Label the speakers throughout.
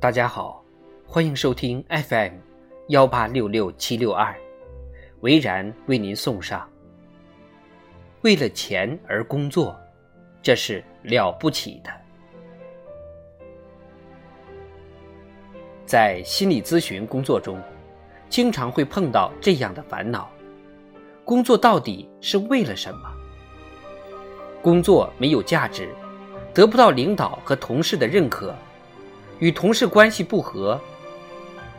Speaker 1: 大家好，欢迎收听 FM 幺八六六七六二，维然为您送上：为了钱而工作，这是了不起的。在心理咨询工作中，经常会碰到这样的烦恼：工作到底是为了什么？工作没有价值，得不到领导和同事的认可。与同事关系不和，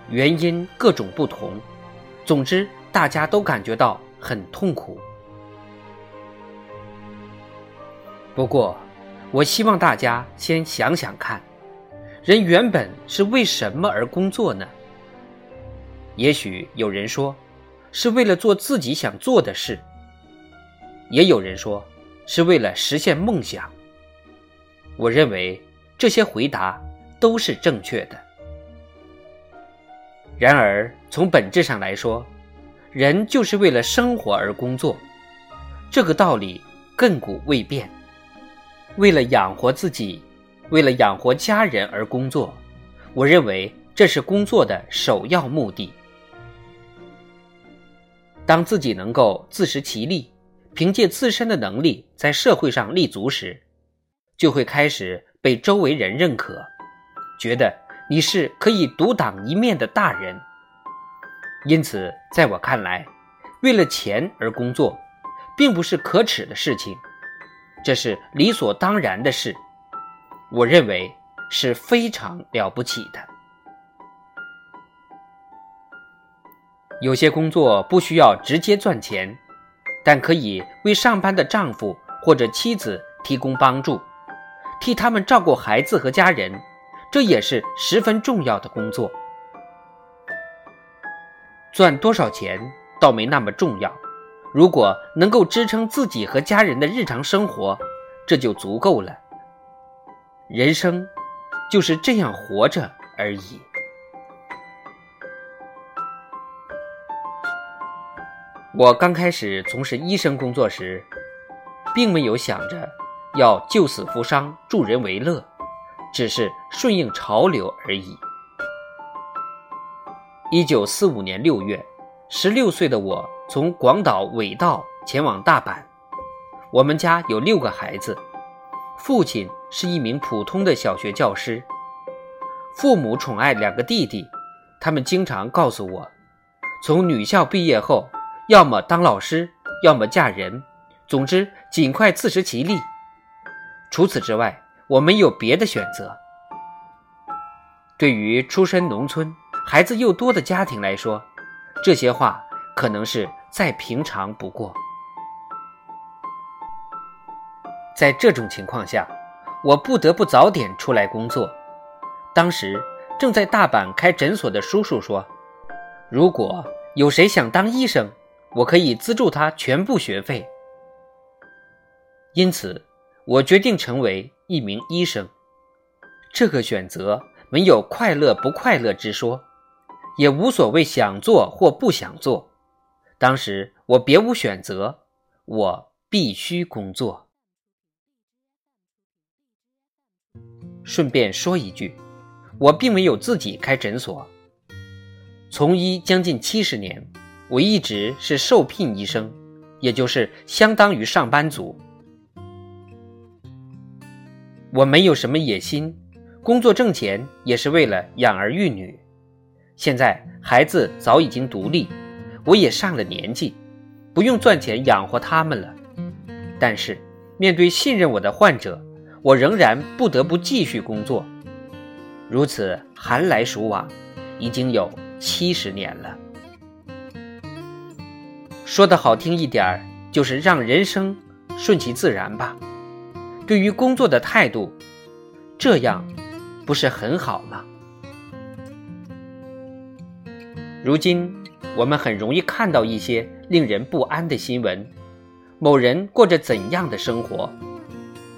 Speaker 1: 原因各种不同，总之大家都感觉到很痛苦。不过，我希望大家先想想看，人原本是为什么而工作呢？也许有人说，是为了做自己想做的事；也有人说，是为了实现梦想。我认为这些回答。都是正确的。然而，从本质上来说，人就是为了生活而工作，这个道理亘古未变。为了养活自己，为了养活家人而工作，我认为这是工作的首要目的。当自己能够自食其力，凭借自身的能力在社会上立足时，就会开始被周围人认可。觉得你是可以独当一面的大人，因此，在我看来，为了钱而工作，并不是可耻的事情，这是理所当然的事。我认为是非常了不起的。有些工作不需要直接赚钱，但可以为上班的丈夫或者妻子提供帮助，替他们照顾孩子和家人。这也是十分重要的工作。赚多少钱倒没那么重要，如果能够支撑自己和家人的日常生活，这就足够了。人生就是这样活着而已。我刚开始从事医生工作时，并没有想着要救死扶伤、助人为乐。只是顺应潮流而已。一九四五年六月，十六岁的我从广岛尾道前往大阪。我们家有六个孩子，父亲是一名普通的小学教师，父母宠爱两个弟弟。他们经常告诉我，从女校毕业后，要么当老师，要么嫁人，总之尽快自食其力。除此之外。我没有别的选择。对于出身农村、孩子又多的家庭来说，这些话可能是再平常不过。在这种情况下，我不得不早点出来工作。当时正在大阪开诊所的叔叔说：“如果有谁想当医生，我可以资助他全部学费。”因此，我决定成为。一名医生，这个选择没有快乐不快乐之说，也无所谓想做或不想做。当时我别无选择，我必须工作。顺便说一句，我并没有自己开诊所。从医将近七十年，我一直是受聘医生，也就是相当于上班族。我没有什么野心，工作挣钱也是为了养儿育女。现在孩子早已经独立，我也上了年纪，不用赚钱养活他们了。但是面对信任我的患者，我仍然不得不继续工作。如此寒来暑往，已经有七十年了。说的好听一点，就是让人生顺其自然吧。对于工作的态度，这样不是很好吗？如今我们很容易看到一些令人不安的新闻，某人过着怎样的生活？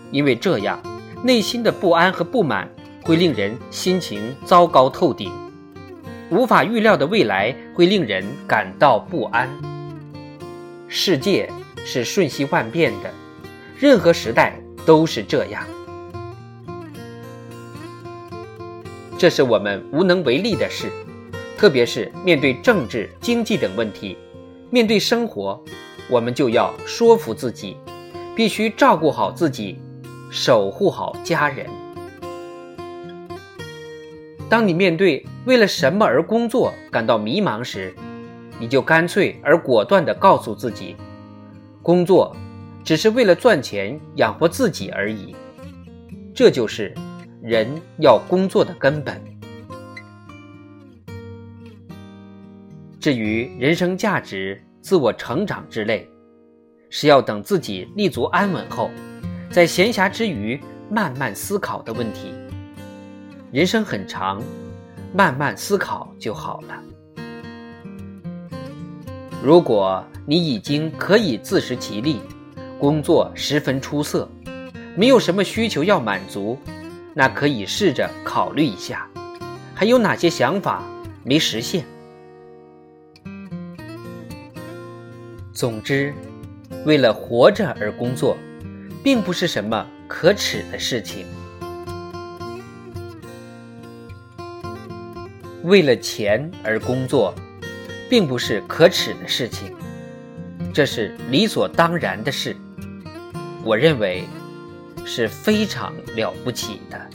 Speaker 1: 因为这样，内心的不安和不满会令人心情糟糕透顶，无法预料的未来会令人感到不安。世界是瞬息万变的，任何时代。都是这样。这是我们无能为力的事，特别是面对政治、经济等问题，面对生活，我们就要说服自己，必须照顾好自己，守护好家人。当你面对为了什么而工作感到迷茫时，你就干脆而果断地告诉自己，工作只是为了赚钱养活自己而已。这就是人要工作的根本。至于人生价值、自我成长之类，是要等自己立足安稳后，在闲暇之余慢慢思考的问题。人生很长，慢慢思考就好了。如果你已经可以自食其力，工作十分出色，没有什么需求要满足，那可以试着考虑一下，还有哪些想法没实现。总之，为了活着而工作，并不是什么可耻的事情。为了钱而工作，并不是可耻的事情，这是理所当然的事。我认为是非常了不起的。